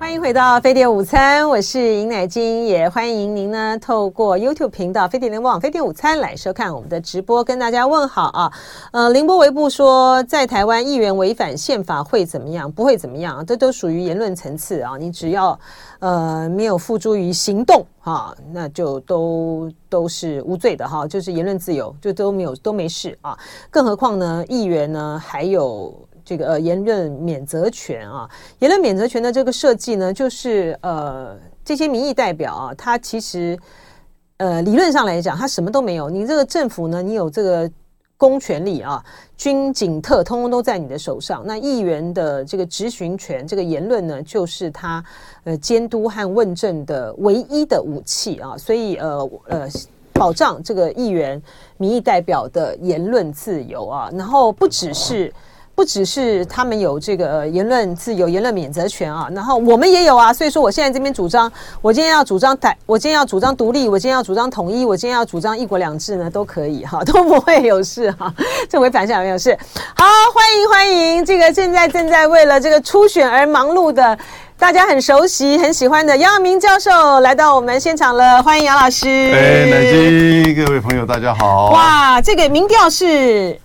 欢迎回到飞碟午餐，我是尹乃菁，也欢迎您呢透过 YouTube 频道飞碟联播网飞碟午餐来收看我们的直播，跟大家问好啊。呃，凌波微步说，在台湾议员违反宪法会怎么样？不会怎么样，这都属于言论层次啊。你只要呃没有付诸于行动哈，那就都都是无罪的哈，就是言论自由就都没有都没事啊。更何况呢，议员呢还有。这个呃言论免责权啊，言论免责权的这个设计呢，就是呃这些民意代表啊，他其实呃理论上来讲，他什么都没有。你这个政府呢，你有这个公权力啊，军警特通通都在你的手上。那议员的这个质询权，这个言论呢，就是他呃监督和问政的唯一的武器啊。所以呃呃保障这个议员民意代表的言论自由啊，然后不只是。不只是他们有这个言论自由、言论免责权啊，然后我们也有啊。所以说，我现在这边主张，我今天要主张台，我今天要主张独立，我今天要主张统一，我今天要主张一国两制呢，都可以哈，都不会有事哈。这回反向没有事。好，欢迎欢迎，这个现在正在为了这个初选而忙碌的，大家很熟悉、很喜欢的杨永明教授来到我们现场了，欢迎杨老师。哎，乃菁，各位朋友，大家好。哇，这个民调是。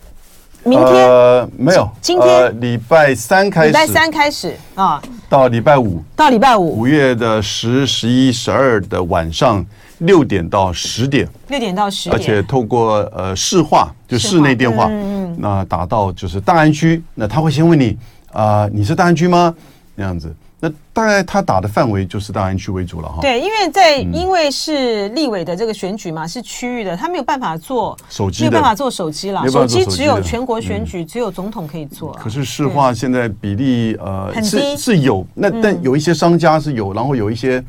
明天？呃没有，今天？呃礼拜三开始，礼拜三开始啊，到礼拜五，到礼拜五，五月的十、十一、十二的晚上六点到十点，六点到十点，而且透过呃市话，就室内电话，嗯嗯，那打到就是大安区，那他会先问你啊、呃，你是大安区吗？那样子。那大概他打的范围就是大安区为主了哈。对，因为在因为是立委的这个选举嘛，是区域的，他没有办法做手机，没有办法做手机了。手机只有全国选举，只有总统可以做。可是市话现在比例呃是是有，那但有一些商家是有，然后有一些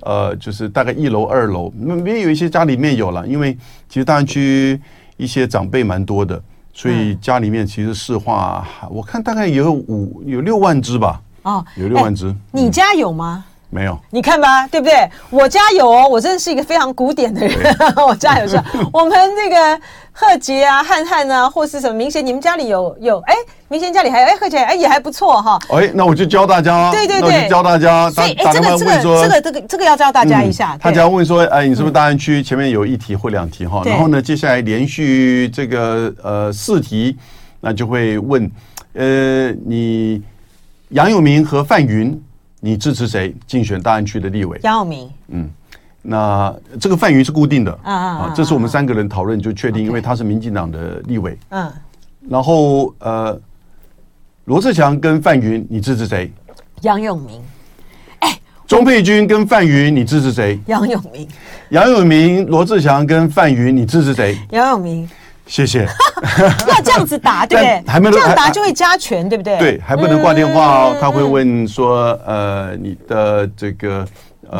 呃就是大概一楼二楼，那也有一些家里面有了，因为其实大安区一些长辈蛮多的，所以家里面其实市话我看大概有五有六万只吧。哦，有六万只，你家有吗？没有，你看吧，对不对？我家有哦，我真的是一个非常古典的人。我家有是，我们那个贺杰啊、汉汉啊，或是什么明贤，你们家里有有？哎，明贤家里还有哎，贺杰哎也还不错哈。哎，那我就教大家，对对对，教大家。所以哎，这个这个这个这个这个要教大家一下。他只要问说，哎，你是不是大安区？前面有一题或两题哈，然后呢，接下来连续这个呃四题，那就会问，呃，你。杨永明和范云，你支持谁竞选大安区的立委？杨永明。嗯，那这个范云是固定的啊啊，这是我们三个人讨论就确定，因为他是民进党的立委。嗯，然后呃，罗志祥跟范云，你支持谁？杨永明。哎，钟佩君跟范云，你支持谁？杨永明。杨永明、罗志祥跟范云，你支持谁？杨永明。谢谢。要这样子答，对不对？还没这样答就会加权，对不对？对，还不能挂电话哦。他会问说，呃，你的这个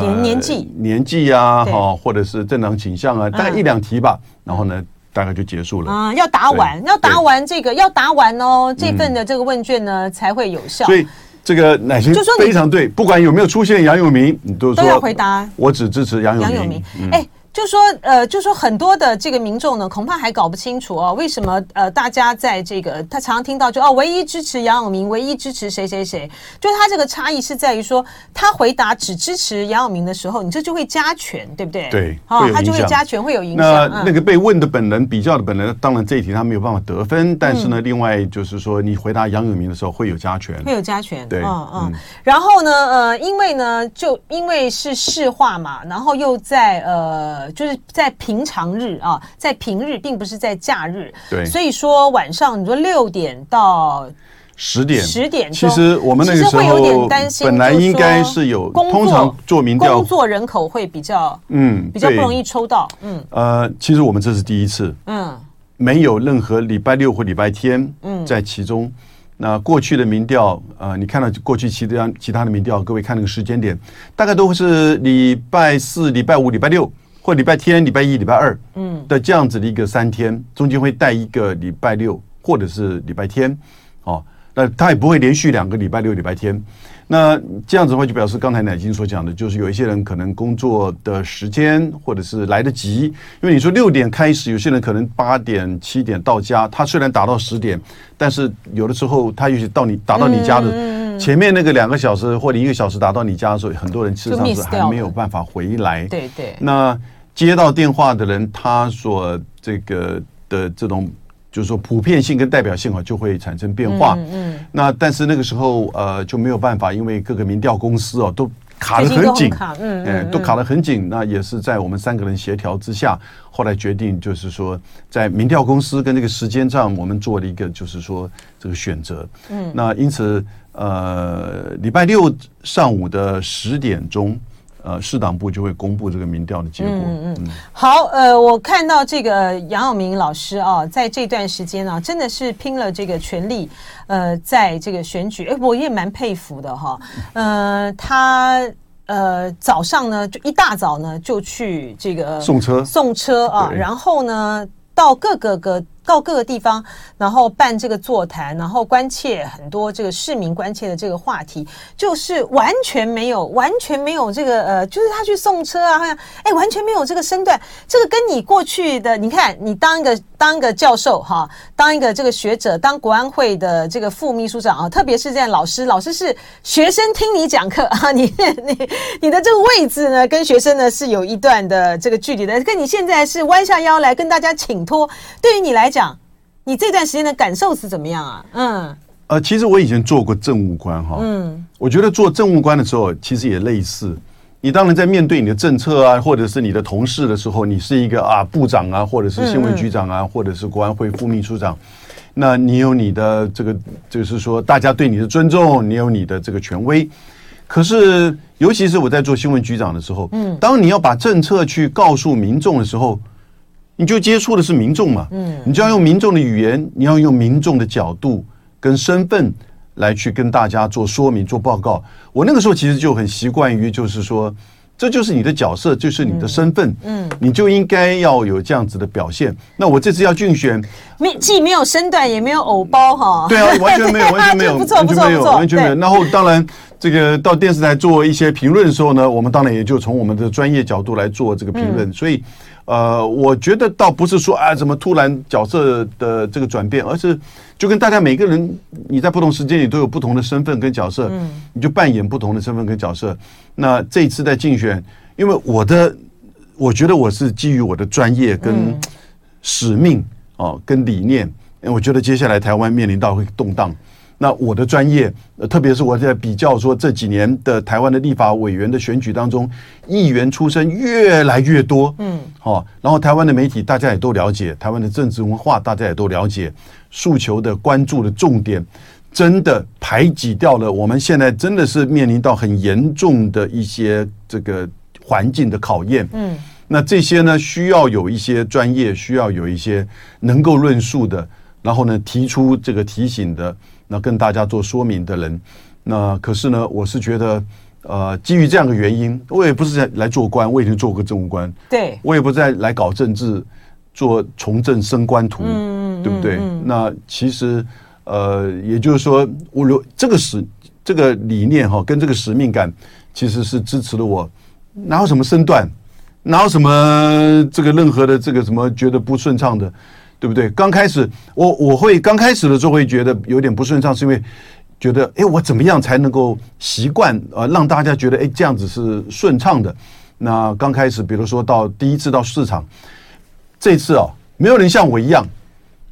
年年纪、年纪啊，哈，或者是正常倾向啊，大概一两题吧。然后呢，大概就结束了。啊，要答完，要答完这个，要答完哦，这份的这个问卷呢才会有效。所以这个乃心就说非常对，不管有没有出现杨永明，你都说都要回答。我只支持杨永明。哎。就说呃，就说很多的这个民众呢，恐怕还搞不清楚哦，为什么呃，大家在这个他常常听到就哦，唯一支持杨永明，唯一支持谁谁谁，就他这个差异是在于说，他回答只支持杨永明的时候，你这就会加权，对不对？对，哦，他就会加权，会有影响。那那个被问的本人比较的本人，当然这一题他没有办法得分，但是呢，另外就是说你回答杨永明的时候会有加权，会有加权，对，嗯嗯。然后呢，呃，因为呢，就因为是市话嘛，然后又在呃。就是在平常日啊，在平日，并不是在假日。对，所以说晚上你说六点到十点，十点其实我们那个时候会有点担心，本来应该是有通常做民调，工作人口会比较嗯比较不容易抽到嗯。呃，其实我们这是第一次。嗯，没有任何礼拜六或礼拜天嗯。在其中。那过去的民调，呃，你看到过去其他其他的民调，各位看那个时间点，大概都会是礼拜四、礼拜五、礼拜六。或礼拜天、礼拜一、礼拜二，嗯，的这样子的一个三天，中间会带一个礼拜六或者是礼拜天，哦，那他也不会连续两个礼拜六礼拜天。那这样子的话，就表示刚才乃金所讲的，就是有一些人可能工作的时间或者是来得及，因为你说六点开始，有些人可能八点七点到家，他虽然打到十点，但是有的时候他也许到你打到你家的前面那个两个小时或者一个小时打到你家的时候，很多人事实上是还没有办法回来。对对。那接到电话的人，他所这个的这种。就是说，普遍性跟代表性啊，就会产生变化。嗯，嗯，那但是那个时候，呃，就没有办法，因为各个民调公司哦，都卡得很紧，嗯，嗯，都卡得很紧。那也是在我们三个人协调之下，后来决定，就是说，在民调公司跟这个时间上，我们做了一个，就是说这个选择。嗯，那因此，呃，礼拜六上午的十点钟。呃，市党部就会公布这个民调的结果。嗯嗯，好，呃，我看到这个杨永明老师啊，在这段时间啊，真的是拼了这个全力，呃，在这个选举，哎，我也蛮佩服的哈。呃，他呃早上呢，就一大早呢就去这个送车送车啊，然后呢到各个个。到各个地方，然后办这个座谈，然后关切很多这个市民关切的这个话题，就是完全没有，完全没有这个呃，就是他去送车啊，好像哎，完全没有这个身段。这个跟你过去的，你看你当一个当一个教授哈，当一个这个学者，当国安会的这个副秘书长啊，特别是这样老师，老师是学生听你讲课啊，你你你的这个位置呢，跟学生呢是有一段的这个距离的，跟你现在是弯下腰来跟大家请托，对于你来讲。讲你这段时间的感受是怎么样啊？嗯，呃，其实我以前做过政务官哈，嗯，我觉得做政务官的时候，其实也类似。你当然在面对你的政策啊，或者是你的同事的时候，你是一个啊部长啊，或者是新闻局长啊，或者是国安会副秘书长，那你有你的这个，就是说大家对你的尊重，你有你的这个权威。可是，尤其是我在做新闻局长的时候，嗯，当你要把政策去告诉民众的时候。你就接触的是民众嘛，嗯，你就要用民众的语言，你要用民众的角度跟身份来去跟大家做说明、做报告。我那个时候其实就很习惯于，就是说，这就是你的角色，就是你的身份，嗯，你就应该要有这样子的表现。那我这次要竞选，没既没有身段，也没有偶包哈，对啊，完全没有，完全没有，完全没有，完全没有。然后当然，这个到电视台做一些评论的时候呢，我们当然也就从我们的专业角度来做这个评论，所以。呃，我觉得倒不是说啊，怎么突然角色的这个转变，而是就跟大家每个人，你在不同时间里都有不同的身份跟角色，嗯，你就扮演不同的身份跟角色。那这一次在竞选，因为我的，我觉得我是基于我的专业跟使命哦，跟理念，我觉得接下来台湾面临到会动荡。那我的专业，特别是我在比较说这几年的台湾的立法委员的选举当中，议员出身越来越多，嗯，好，然后台湾的媒体大家也都了解，台湾的政治文化大家也都了解，诉求的关注的重点，真的排挤掉了。我们现在真的是面临到很严重的一些这个环境的考验，嗯，那这些呢，需要有一些专业，需要有一些能够论述的，然后呢，提出这个提醒的。那跟大家做说明的人，那可是呢，我是觉得，呃，基于这样的原因，我也不是在来做官，我已经做过政务官，对，我也不再来搞政治，做从政升官图，嗯，对不对？嗯嗯、那其实，呃，也就是说，我如这个使这个理念哈，跟这个使命感，其实是支持了我，哪有什么身段，哪有什么这个任何的这个什么觉得不顺畅的。对不对？刚开始我我会刚开始的时候会觉得有点不顺畅，是因为觉得哎，我怎么样才能够习惯呃，让大家觉得哎，这样子是顺畅的。那刚开始，比如说到第一次到市场，这次啊，没有人像我一样。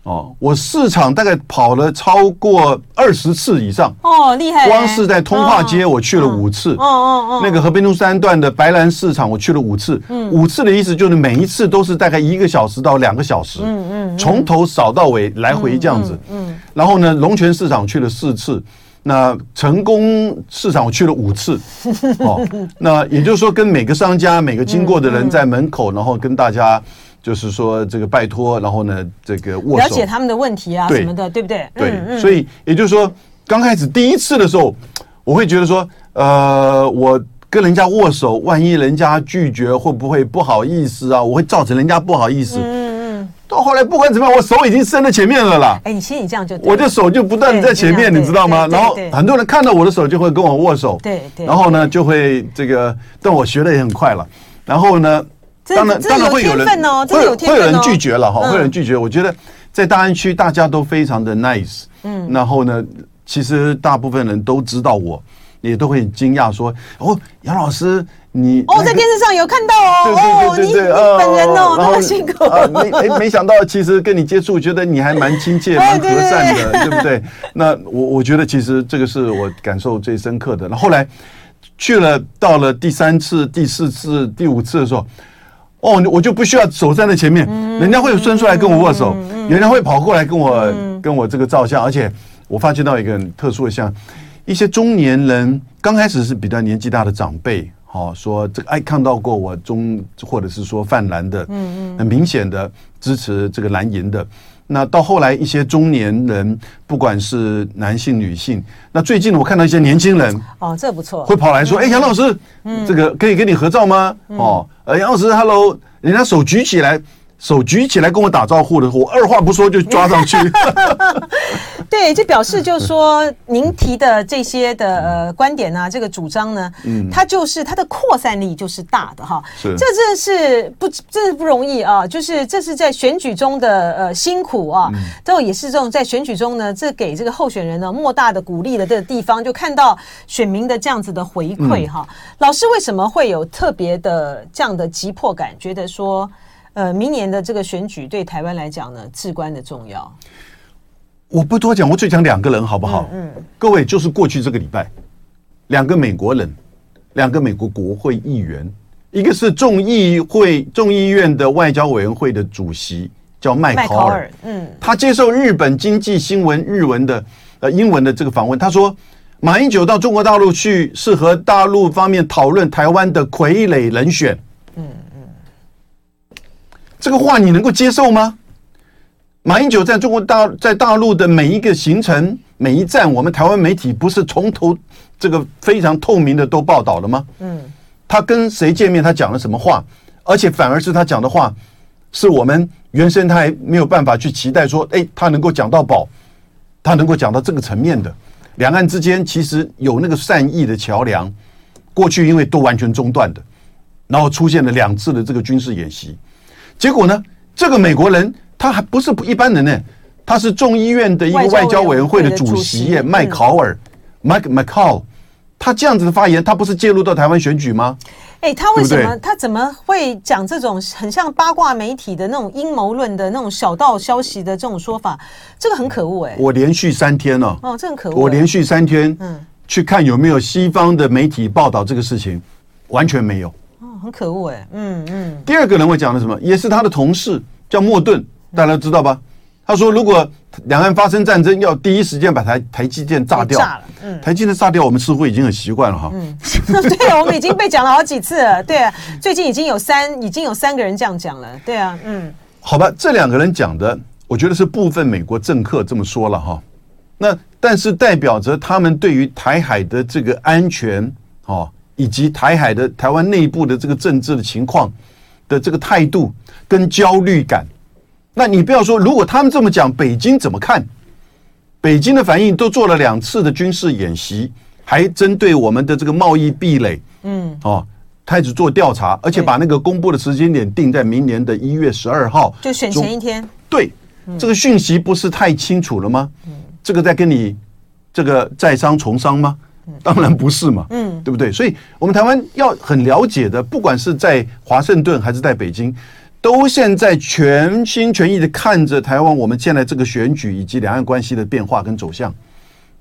哦，我市场大概跑了超过二十次以上。哦，厉害！光是在通化街我去了五次，哦哦哦，那个河滨路三段的白兰市场我去了五次，嗯，五次的意思就是每一次都是大概一个小时到两个小时，嗯嗯，从头扫到尾来回这样子，嗯，然后呢，龙泉市场去了四次，那成功市场我去了五次，哦，那也就是说跟每个商家每个经过的人在门口，然后跟大家。就是说这个拜托，然后呢，这个握手，了解他们的问题啊什么的，对不对？对，所以也就是说，刚开始第一次的时候，我会觉得说，呃，我跟人家握手，万一人家拒绝，会不会不好意思啊？我会造成人家不好意思。嗯嗯。到后来不管怎么样，我手已经伸在前面了啦。哎，你心里这样就，我的手就不断的在前面，你知道吗？然后很多人看到我的手就会跟我握手，对对。然后呢，就会这个，但我学的也很快了。然后呢，当然当然会有人会会有人拒绝了哈，会有人拒绝。我觉得在大安区大家都非常的 nice，嗯。然后呢，其实大部分人都知道我，也都会很惊讶说：“哦，杨老师。”你哦，在电视上有看到哦，对对对对，哦，你本人哦，那么辛苦没没想到，其实跟你接触，觉得你还蛮亲切、蛮和善的，对不对？那我我觉得，其实这个是我感受最深刻的。那后来去了，到了第三次、第四次、第五次的时候，哦，我就不需要手站在前面，人家会伸出来跟我握手，人家会跑过来跟我跟我这个照相，而且我发觉到一个很特殊的像一些中年人，刚开始是比较年纪大的长辈。好说这个哎，看到过我中，或者是说泛蓝的，嗯嗯，很明显的支持这个蓝营的。那到后来一些中年人，不管是男性女性，那最近我看到一些年轻人，哦，这不错，会跑来说，哎，杨老师，这个可以跟你合照吗？哦，呃，杨老师，Hello，人家手举起来。手举起来跟我打招呼的，我二话不说就抓上去。对，就表示就是说，您提的这些的呃观点呢、啊，这个主张呢，嗯，它就是它的扩散力就是大的哈。是，这真的是不，真是不容易啊。就是这是在选举中的呃辛苦啊，都也是这种在选举中呢，这给这个候选人呢莫大的鼓励的这个地方，就看到选民的这样子的回馈哈。老师为什么会有特别的这样的急迫感，觉得说？呃，明年的这个选举对台湾来讲呢，至关的重要。我不多讲，我只讲两个人好不好？嗯，嗯，各位就是过去这个礼拜，两个美国人，两个美国国会议员，一个是众议会众议院的外交委员会的主席，叫麦考尔。嗯，他接受日本经济新闻日文的呃英文的这个访问，他说马英九到中国大陆去，是和大陆方面讨论台湾的傀儡人选。嗯。这个话你能够接受吗？马英九在中国大在大陆的每一个行程、每一站，我们台湾媒体不是从头这个非常透明的都报道了吗？嗯，他跟谁见面，他讲了什么话，而且反而是他讲的话，是我们原生态没有办法去期待说，哎，他能够讲到宝，他能够讲到这个层面的。两岸之间其实有那个善意的桥梁，过去因为都完全中断的，然后出现了两次的这个军事演习。结果呢？这个美国人他还不是一般人呢，他是众议院的一个外交委员会的主席耶，麦考尔，Mike McCaul，他这样子的发言，他不是介入到台湾选举吗？哎，他为什么他怎么会讲这种很像八卦媒体的那种阴谋论的那种小道消息的这种说法？这个很可恶哎！我连续三天哦，哦，这很可恶！我连续三天嗯去看有没有西方的媒体报道这个事情，完全没有。很可恶哎，嗯嗯。第二个人会讲的什么？也是他的同事，叫莫顿，大家知道吧？他说，如果两岸发生战争，要第一时间把台台积电炸掉。炸了，嗯，台积电炸掉，我们似乎已经很习惯了哈。嗯，对，我们已经被讲了好几次了。对啊，最近已经有三，已经有三个人这样讲了。对啊，嗯。好吧，这两个人讲的，我觉得是部分美国政客这么说了哈。那但是代表着他们对于台海的这个安全，哦。以及台海的台湾内部的这个政治的情况的这个态度跟焦虑感，那你不要说，如果他们这么讲，北京怎么看？北京的反应都做了两次的军事演习，还针对我们的这个贸易壁垒，嗯，哦，开始做调查，而且把那个公布的时间点定在明年的一月十二号，就选前一天。对，这个讯息不是太清楚了吗？嗯，这个在跟你这个在商从商吗？当然不是嘛，嗯，对不对？所以，我们台湾要很了解的，不管是在华盛顿还是在北京，都现在全心全意的看着台湾。我们现在这个选举以及两岸关系的变化跟走向，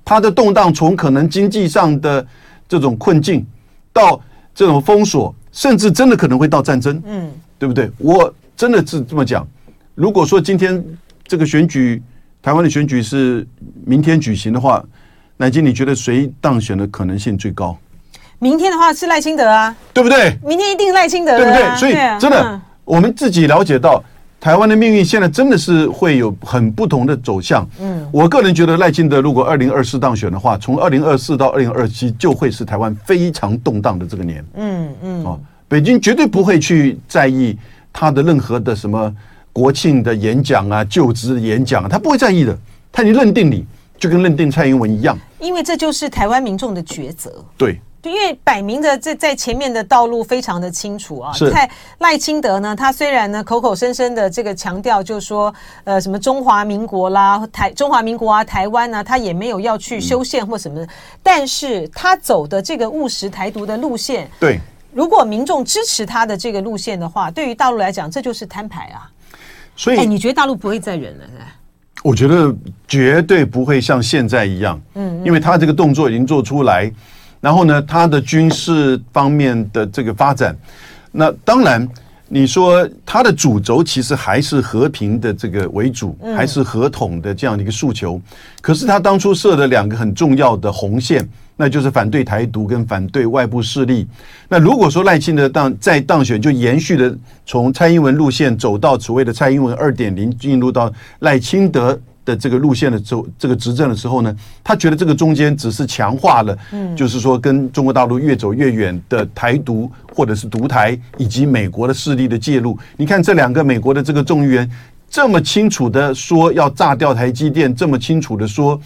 它的动荡从可能经济上的这种困境，到这种封锁，甚至真的可能会到战争，嗯，对不对？我真的是这么讲。如果说今天这个选举，台湾的选举是明天举行的话。乃菁，你觉得谁当选的可能性最高？明天的话是赖清德啊，对不对？明天一定赖清德，对不对？所以真的，我们自己了解到台湾的命运现在真的是会有很不同的走向。嗯，我个人觉得赖清德如果二零二四当选的话，从二零二四到二零二七就会是台湾非常动荡的这个年。嗯嗯，哦，北京绝对不会去在意他的任何的什么。国庆的演讲啊、就职演讲，他不会在意的，他已经认定你，就跟认定蔡英文一样。因为这就是台湾民众的抉择。对。因为摆明着这在前面的道路非常的清楚啊。是。蔡赖清德呢，他虽然呢口口声声的这个强调，就说呃什么中华民国啦、台中华民国啊、台湾啊，他也没有要去修宪或什么。嗯、但是他走的这个务实台独的路线，对，如果民众支持他的这个路线的话，对于大陆来讲，这就是摊牌啊。所以，哎，你觉得大陆不会再忍了？是吧？我觉得绝对不会像现在一样，嗯，因为他这个动作已经做出来。然后呢，他的军事方面的这个发展，那当然你说他的主轴其实还是和平的这个为主，还是和统的这样的一个诉求。可是他当初设的两个很重要的红线，那就是反对台独跟反对外部势力。那如果说赖清德当再当选，就延续的从蔡英文路线走到所谓的蔡英文二点零，进入到赖清德。的这个路线的时候，这个执政的时候呢，他觉得这个中间只是强化了，嗯，就是说跟中国大陆越走越远的台独或者是独台，以及美国的势力的介入。你看这两个美国的这个众议员这么清楚的说要炸掉台积电，这么清楚的说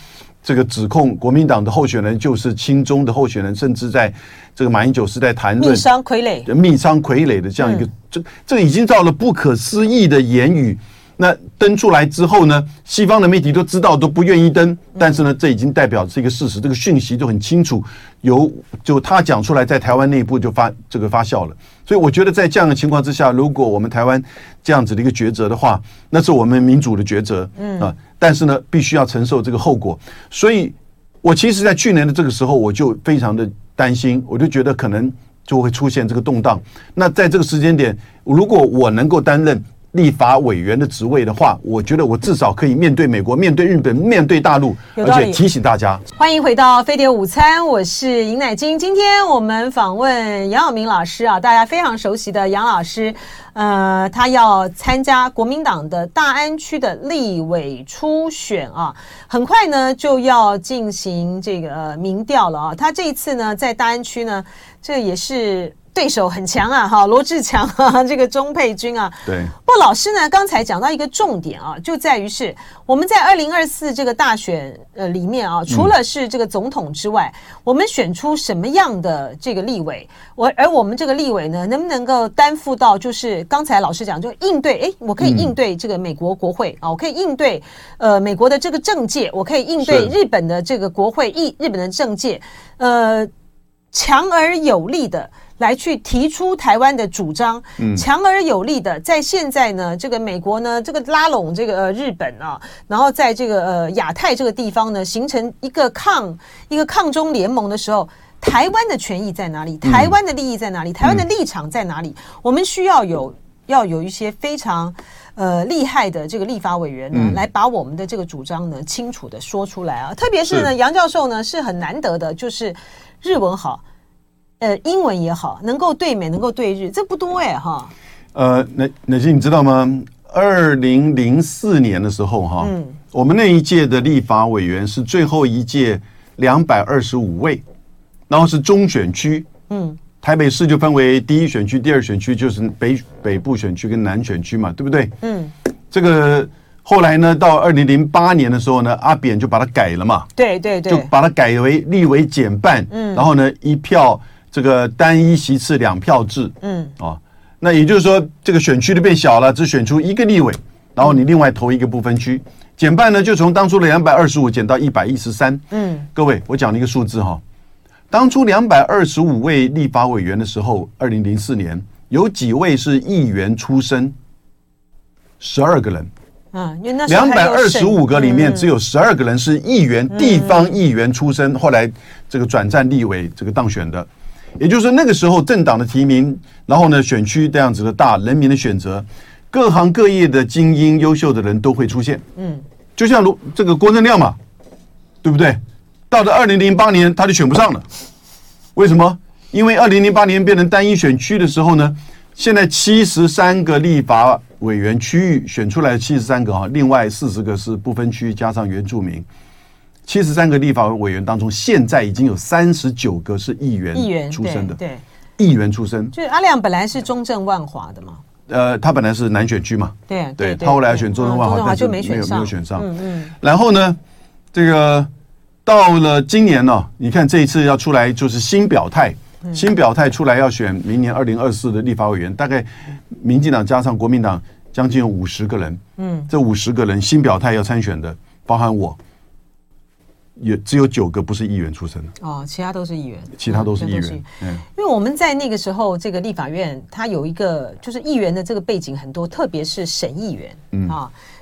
这个指控国民党的候选人就是亲中的候选人，甚至在这个马英九是在谈论密商傀儡、密商傀儡的这样一个，这这已经到了不可思议的言语。那登出来之后呢，西方的媒体都知道，都不愿意登。但是呢，这已经代表这个事实，这个讯息就很清楚，由就他讲出来，在台湾内部就发这个发酵了。所以我觉得，在这样的情况之下，如果我们台湾这样子的一个抉择的话，那是我们民主的抉择，嗯啊。但是呢，必须要承受这个后果。所以，我其实，在去年的这个时候，我就非常的担心，我就觉得可能就会出现这个动荡。那在这个时间点，如果我能够担任。立法委员的职位的话，我觉得我至少可以面对美国、面对日本、面对大陆，而且提醒大家。欢迎回到飞碟午餐，我是尹乃金。今天我们访问杨耀明老师啊，大家非常熟悉的杨老师，呃，他要参加国民党的大安区的立委初选啊，很快呢就要进行这个民调了啊。他这一次呢在大安区呢，这也是。对手很强啊，哈，罗志强啊，这个钟佩君啊，对。不过老师呢，刚才讲到一个重点啊，就在于是我们在二零二四这个大选呃里面啊，除了是这个总统之外，嗯、我们选出什么样的这个立委，我而我们这个立委呢，能不能够担负到就是刚才老师讲就应对，哎，我可以应对这个美国国会、嗯、啊，我可以应对呃美国的这个政界，我可以应对日本的这个国会，日日本的政界，呃，强而有力的。来去提出台湾的主张，强而有力的，在现在呢，这个美国呢，这个拉拢这个呃日本啊，然后在这个呃亚太这个地方呢，形成一个抗一个抗中联盟的时候，台湾的权益在哪里？台湾的利益在哪里？台湾的立场在哪里？我们需要有要有一些非常呃厉害的这个立法委员呢，来把我们的这个主张呢清楚的说出来啊。特别是呢，杨教授呢是很难得的，就是日文好。呃，英文也好，能够对美，能够对日，这不多哎，哈。呃，乃乃菁，你知道吗？二零零四年的时候，哈，嗯，我们那一届的立法委员是最后一届两百二十五位，然后是中选区，嗯，台北市就分为第一选区、第二选区，就是北北部选区跟南选区嘛，对不对？嗯，这个后来呢，到二零零八年的时候呢，阿扁就把它改了嘛，对对对，就把它改为立委减半，嗯，然后呢，一票。这个单一席次两票制，嗯，啊，那也就是说，这个选区就变小了，只选出一个立委，然后你另外投一个不分区，减半呢，就从当初的两百二十五减到一百一十三。嗯，各位，我讲了一个数字哈，当初两百二十五位立法委员的时候，二零零四年有几位是议员出身？十二个人。嗯，两百二十五个里面只有十二个人是议员，地方议员出身，后来这个转战立委这个当选的。也就是说，那个时候政党的提名，然后呢，选区这样子的大，人民的选择，各行各业的精英、优秀的人都会出现。嗯，就像如这个郭正亮嘛，对不对？到了二零零八年，他就选不上了。为什么？因为二零零八年变成单一选区的时候呢，现在七十三个立法委员区域选出来七十三个啊，另外四十个是不分区加上原住民。七十三个立法委员当中，现在已经有三十九个是议员出身的，对，议员出身。就是阿亮本来是中正万华的嘛，呃，他本来是南选区嘛，对，对他后来选中正万华，但是没有没有选上。嗯嗯。然后呢，这个到了今年呢，你看这一次要出来就是新表态，新表态出来要选明年二零二四的立法委员，大概民进党加上国民党将近有五十个人。嗯，这五十个人新表态要参选的，包含我。也只有九个不是议员出身的哦，其他都是议员，其他都是议员。嗯，因为我们在那个时候，这个立法院它有一个就是议员的这个背景很多，特别是省议员，嗯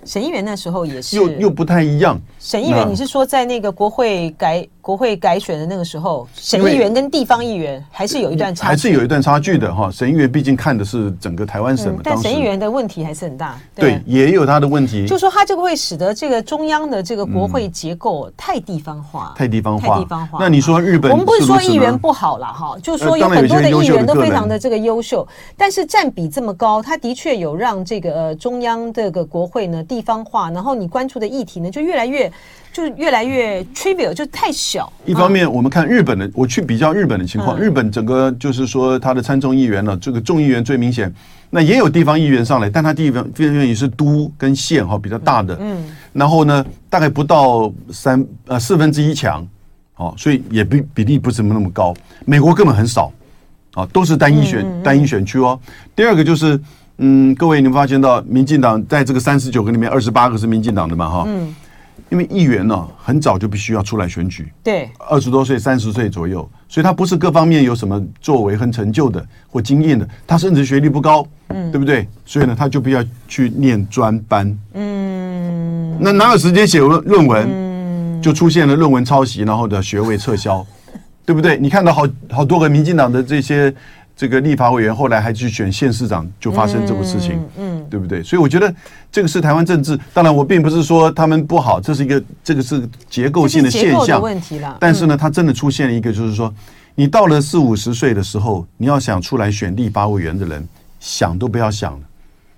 啊。省议员那时候也是又又不太一样。省议员，你是说在那个国会改国会改选的那个时候，省议员跟地方议员还是有一段差距，还是有一段差距的哈。省议员毕竟看的是整个台湾省，但省议员的问题还是很大。对，也有他的问题。就说他这个会使得这个中央的这个国会结构太地方化，太地方化，太地方化。那你说日本，我们不是说议员不好了哈，就是说有很多的议员都非常的这个优秀，但是占比这么高，他的确有让这个中央这个国会呢地方化，然后。你关注的议题呢，就越来越，就是越来越 trivial，就太小。一方面，我们看日本的，我去比较日本的情况，日本整个就是说，他的参众议员呢，这个众议员最明显，那也有地方议员上来，但他地方地方议员是都跟县哈比较大的，嗯，然后呢，大概不到三呃四分之一强，哦，所以也比比例不怎么那么高。美国根本很少，啊，都是单一选单一选区哦。第二个就是。嗯，各位，你们发现到民进党在这个三十九个里面，二十八个是民进党的嘛？哈，嗯，因为议员呢，很早就必须要出来选举，对，二十多岁、三十岁左右，所以他不是各方面有什么作为和成就的或经验的，他甚至学历不高，嗯，对不对？所以呢，他就必须要去念专班，嗯，那哪有时间写论论文？嗯，就出现了论文抄袭，然后的学位撤销，对不对？你看到好好多个民进党的这些。这个立法委员后来还去选县市长，就发生这个事情，嗯，嗯对不对？所以我觉得这个是台湾政治。当然，我并不是说他们不好，这是一个这个是结构性的现象。问题了。但是呢，它真的出现了一个，就是说，你到了四五十岁的时候，你要想出来选立法委员的人，想都不要想了。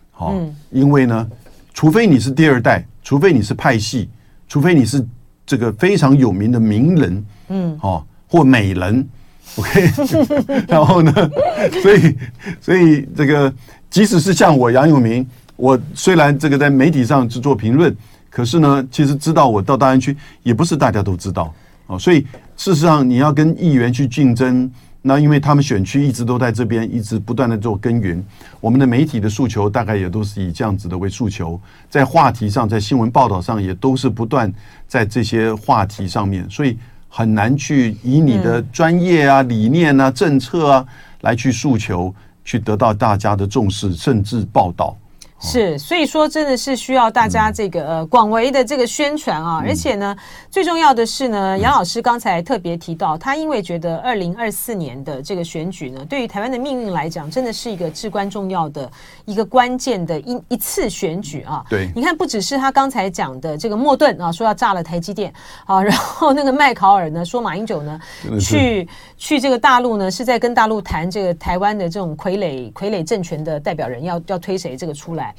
好，因为呢，除非你是第二代，除非你是派系，除非你是这个非常有名的名人，嗯，哦，或美人。OK，然后呢，所以所以这个，即使是像我杨永明，我虽然这个在媒体上只做评论，可是呢，其实知道我到大安区也不是大家都知道哦。所以事实上，你要跟议员去竞争，那因为他们选区一直都在这边，一直不断的做耕耘。我们的媒体的诉求大概也都是以这样子的为诉求，在话题上，在新闻报道上也都是不断在这些话题上面，所以。很难去以你的专业啊、理念啊、政策啊来去诉求，去得到大家的重视，甚至报道。是，所以说真的是需要大家这个呃广为的这个宣传啊，而且呢，最重要的是呢，杨老师刚才特别提到，他因为觉得二零二四年的这个选举呢，对于台湾的命运来讲，真的是一个至关重要的一个关键的一一次选举啊。对，你看，不只是他刚才讲的这个莫顿啊，说要炸了台积电啊，然后那个麦考尔呢，说马英九呢去去这个大陆呢，是在跟大陆谈这个台湾的这种傀儡傀儡政权的代表人要要推谁这个出来。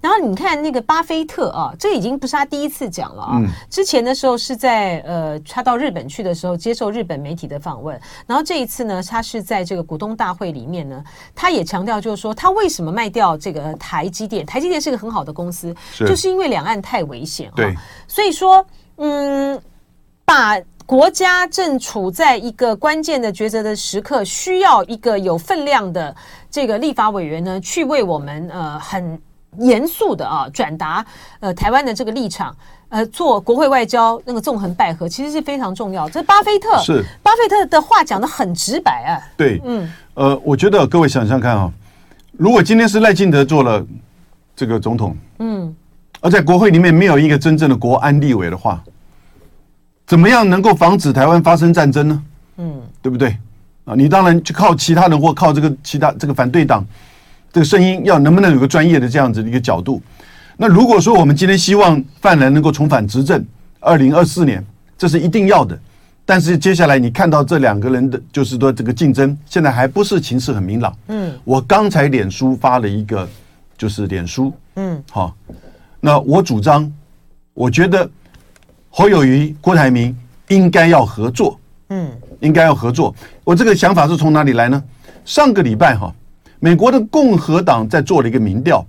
然后你看那个巴菲特啊，这已经不是他第一次讲了啊。之前的时候是在呃，他到日本去的时候接受日本媒体的访问。然后这一次呢，他是在这个股东大会里面呢，他也强调就是说，他为什么卖掉这个台积电？台积电是个很好的公司，就是因为两岸太危险。对，所以说，嗯，把国家正处在一个关键的抉择的时刻，需要一个有分量的这个立法委员呢，去为我们呃很。严肃的啊，转达呃台湾的这个立场，呃，做国会外交那个纵横捭阖，其实是非常重要。这巴菲特是巴菲特的话讲的很直白啊。对，嗯，呃，我觉得各位想想看啊，如果今天是赖清德做了这个总统，嗯，而在国会里面没有一个真正的国安立委的话，怎么样能够防止台湾发生战争呢？嗯，对不对？啊，你当然就靠其他人或靠这个其他这个反对党。这个声音要能不能有个专业的这样子的一个角度？那如果说我们今天希望范蓝能够重返执政，二零二四年，这是一定要的。但是接下来你看到这两个人的，就是说这个竞争，现在还不是情势很明朗。嗯，我刚才脸书发了一个，就是脸书。嗯，好，那我主张，我觉得侯友谊、郭台铭应该要合作。嗯，应该要合作。我这个想法是从哪里来呢？上个礼拜哈。美国的共和党在做了一个民调，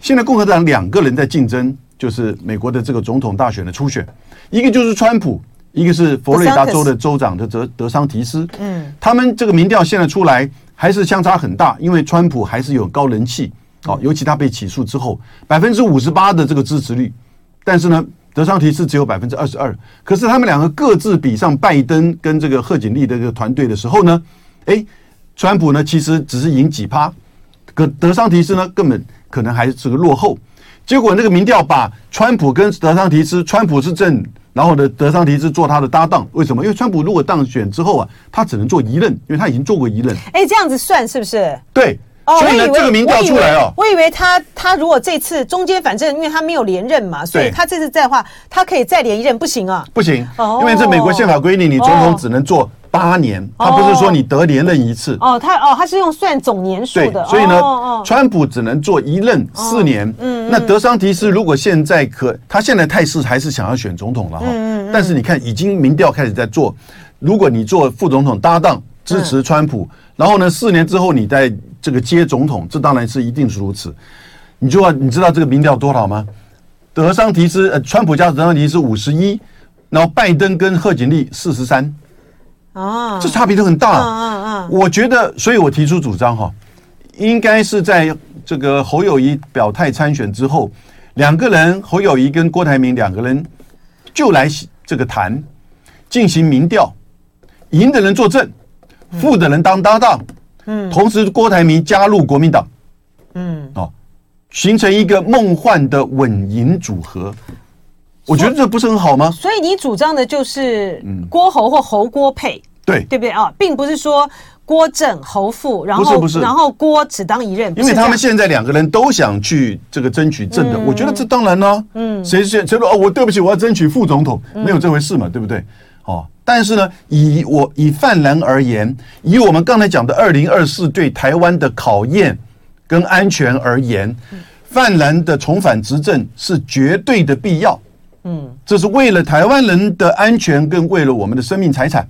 现在共和党两个人在竞争，就是美国的这个总统大选的初选，一个就是川普，一个是佛罗里达州的州长的德德桑提斯。嗯，他们这个民调现在出来还是相差很大，因为川普还是有高人气，哦，尤其他被起诉之后，百分之五十八的这个支持率，但是呢。德桑提斯只有百分之二十二，可是他们两个各自比上拜登跟这个贺锦丽的这个团队的时候呢，哎，川普呢其实只是赢几趴，可德桑提斯呢根本可能还是个落后。结果那个民调把川普跟德桑提斯，川普是正，然后呢德桑提斯做他的搭档，为什么？因为川普如果当选之后啊，他只能做一任，因为他已经做过一任。哎，这样子算是不是？对。所以呢，这个民调出来哦，我以为他他如果这次中间反正因为他没有连任嘛，所以他这次在的话，他可以再连一任，不行啊？不行，因为这美国宪法规定，你总统只能做八年，他不是说你得连任一次。哦，他哦，他是用算总年数的。所以呢，川普只能做一任四年。嗯，那德桑提斯如果现在可，他现在态势还是想要选总统了哈。嗯，但是你看，已经民调开始在做，如果你做副总统搭档支持川普，然后呢，四年之后你再。这个接总统，这当然是一定是如此。你就要你知道这个民调多少吗？德桑提斯呃，川普加德桑提斯五十一，然后拜登跟贺锦丽四十三。哦，这差别都很大。嗯嗯嗯。我觉得，所以我提出主张哈，应该是在这个侯友谊表态参选之后，两个人侯友谊跟郭台铭两个人就来这个谈，进行民调，赢的人作证，负的人当搭档。嗯，同时郭台铭加入国民党，嗯，哦，形成一个梦幻的稳赢组合，我觉得这不是很好吗？所以你主张的就是郭侯或侯郭配，对。对不对？啊？并不是说郭正侯副，然后不是不是，然后郭只当一任，因为他们现在两个人都想去这个争取正的，我觉得这当然呢，嗯，谁谁谁说哦，我对不起，我要争取副总统，没有这回事嘛，对不对？哦。但是呢，以我以泛蓝而言，以我们刚才讲的二零二四对台湾的考验跟安全而言，泛蓝的重返执政是绝对的必要。嗯，这是为了台湾人的安全，跟为了我们的生命财产。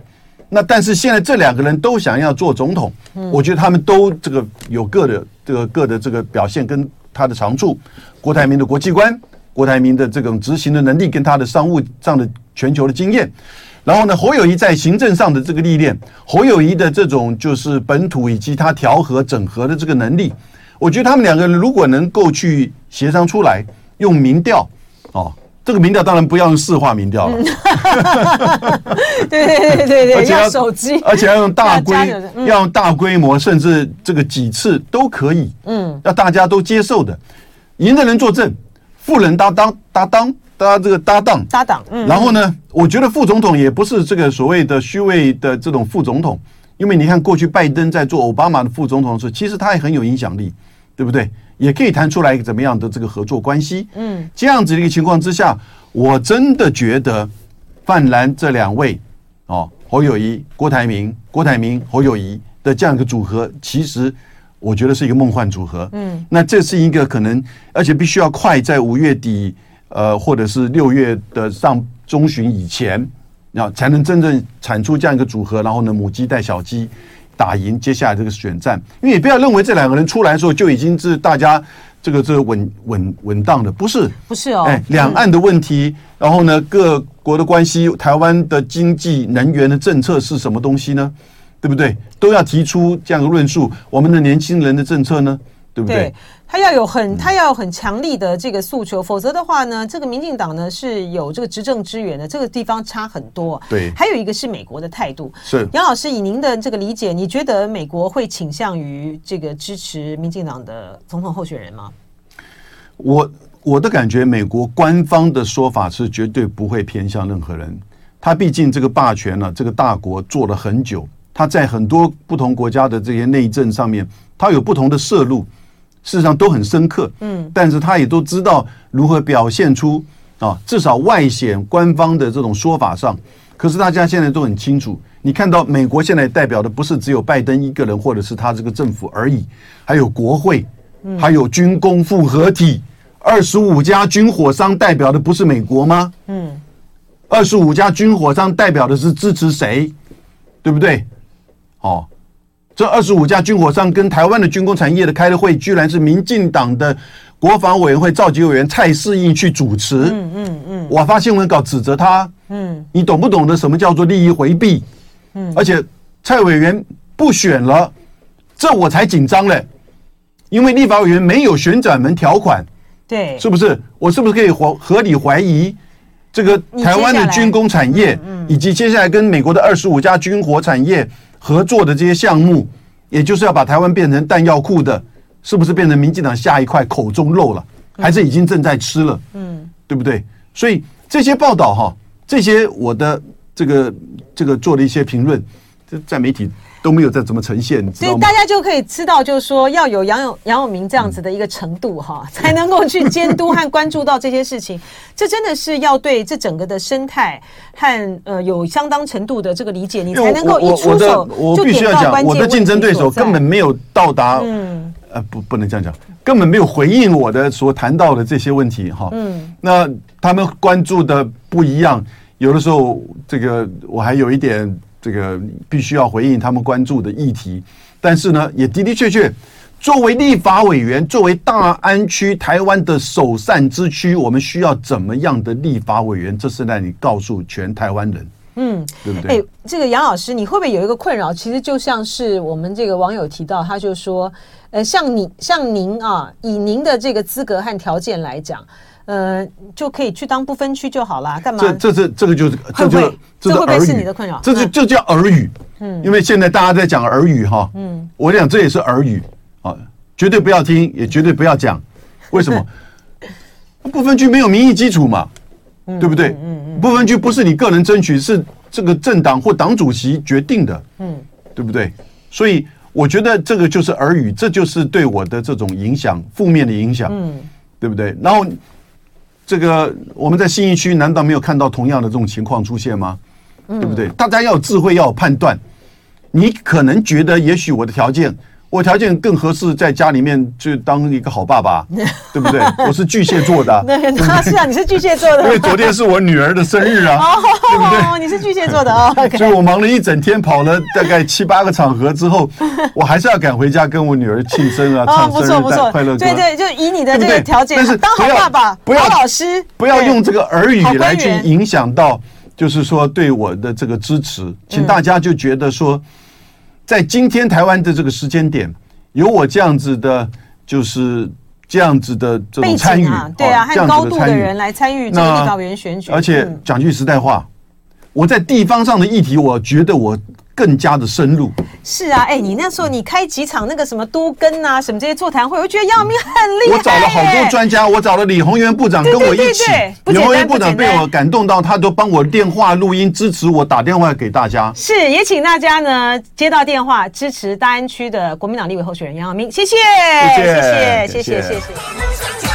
那但是现在这两个人都想要做总统，我觉得他们都这个有各的这个各的这个表现跟他的长处。郭台铭的国际观，郭台铭的这种执行的能力，跟他的商务上的全球的经验。然后呢，侯友谊在行政上的这个历练，侯友谊的这种就是本土以及他调和整合的这个能力，我觉得他们两个人如果能够去协商出来，用民调哦，这个民调当然不要用市话民调了，对对对对对，而且要手机，而且要用大规，要用大规模，甚至这个几次都可以，嗯，要大家都接受的，赢的人作证，富人搭档搭档。搭这个搭档，搭档，嗯，然后呢，我觉得副总统也不是这个所谓的虚位的这种副总统，因为你看过去拜登在做奥巴马的副总统的时候，其实他也很有影响力，对不对？也可以谈出来一个怎么样的这个合作关系，嗯，这样子的一个情况之下，我真的觉得范蓝这两位哦，侯友谊、郭台铭、郭台铭、侯友谊的这样一个组合，其实我觉得是一个梦幻组合，嗯，那这是一个可能，而且必须要快在五月底。呃，或者是六月的上中旬以前，要才能真正产出这样一个组合，然后呢，母鸡带小鸡，打赢接下来这个选战。因为你不要认为这两个人出来的时候就已经是大家这个这个稳稳稳当的，不是，不是哦。哎，两岸的问题，然后呢，各国的关系，台湾的经济能源的政策是什么东西呢？对不对？都要提出这样的论述。我们的年轻人的政策呢？对不对？对，他要有很他要有很强力的这个诉求，否则的话呢，这个民进党呢是有这个执政资源的，这个地方差很多。对，还有一个是美国的态度。是杨老师，以您的这个理解，你觉得美国会倾向于这个支持民进党的总统候选人吗？我我的感觉，美国官方的说法是绝对不会偏向任何人。他毕竟这个霸权呢、啊，这个大国做了很久，他在很多不同国家的这些内政上面，他有不同的涉入。事实上都很深刻，嗯，但是他也都知道如何表现出啊，至少外显官方的这种说法上。可是大家现在都很清楚，你看到美国现在代表的不是只有拜登一个人，或者是他这个政府而已，还有国会，还有军工复合体，二十五家军火商代表的不是美国吗？嗯，二十五家军火商代表的是支持谁？对不对？哦。这二十五家军火商跟台湾的军工产业的开的会，居然是民进党的国防委员会召集委员蔡世应去主持。嗯嗯嗯，我发新闻稿指责他。嗯，你懂不懂得什么叫做利益回避？嗯，而且蔡委员不选了，这我才紧张嘞，因为立法委员没有旋转门条款。对，是不是？我是不是可以合合理怀疑这个台湾的军工产业，以及接下来跟美国的二十五家军火产业合作的这些项目，也就是要把台湾变成弹药库的，是不是变成民进党下一块口中肉了？还是已经正在吃了？嗯，对不对？所以这些报道哈，这些我的这个这个做了一些评论，这在媒体。都没有再怎么呈现，所以大家就可以知道，就是说要有杨永杨永明这样子的一个程度哈，才能够去监督和关注到这些事情。这真的是要对这整个的生态和呃有相当程度的这个理解，你才能够一出手就点到关键。我的竞争对手根本没有到达，嗯，呃，不，不能这样讲，根本没有回应我的所谈到的这些问题哈。嗯，那他们关注的不一样，有的时候这个我还有一点。这个必须要回应他们关注的议题，但是呢，也的的确确，作为立法委员，作为大安区台湾的首善之区，我们需要怎么样的立法委员？这是让你告诉全台湾人，嗯，对不对？哎，这个杨老师，你会不会有一个困扰？其实就像是我们这个网友提到，他就说，呃，像你像您啊，以您的这个资格和条件来讲。呃，就可以去当不分区就好了，干嘛？这这这这个就是这就这会不会是你的困扰？这就这叫耳语，嗯，因为现在大家在讲耳语哈，嗯，我讲这也是耳语啊，绝对不要听，也绝对不要讲，为什么？不分区没有民意基础嘛，对不对？嗯嗯，不分区不是你个人争取，是这个政党或党主席决定的，嗯，对不对？所以我觉得这个就是耳语，这就是对我的这种影响，负面的影响，嗯，对不对？然后。这个我们在新义区难道没有看到同样的这种情况出现吗？对不对？大家要有智慧，要有判断。你可能觉得，也许我的条件。我条件更合适，在家里面就当一个好爸爸，对不对？我是巨蟹座的，对，是啊，你是巨蟹座的，因为昨天是我女儿的生日啊，对不对？你是巨蟹座的哦，所以我忙了一整天，跑了大概七八个场合之后，我还是要赶回家跟我女儿庆生啊，唱生日快乐歌。对对，就以你的这个条件，但是当好爸爸，不要好老师，不要用这个耳语来去影响到，就是说对我的这个支持，请大家就觉得说。在今天台湾的这个时间点，有我这样子的，就是这样子的这种参与，对啊，和高度的人来参与这个立法委员选举。而且讲句实在话，我在地方上的议题，我觉得我。更加的深入是啊，哎，你那时候你开几场那个什么都跟啊，什么这些座谈会，我觉得杨永明很厉害。我找了好多专家，我找了李宏源部长跟我一起，李宏源部长被我感动到，他都帮我电话录音支持我打电话给大家。是，也请大家呢接到电话支持大安区的国民党立委候选人杨耀明，谢谢，谢谢，谢谢，谢谢。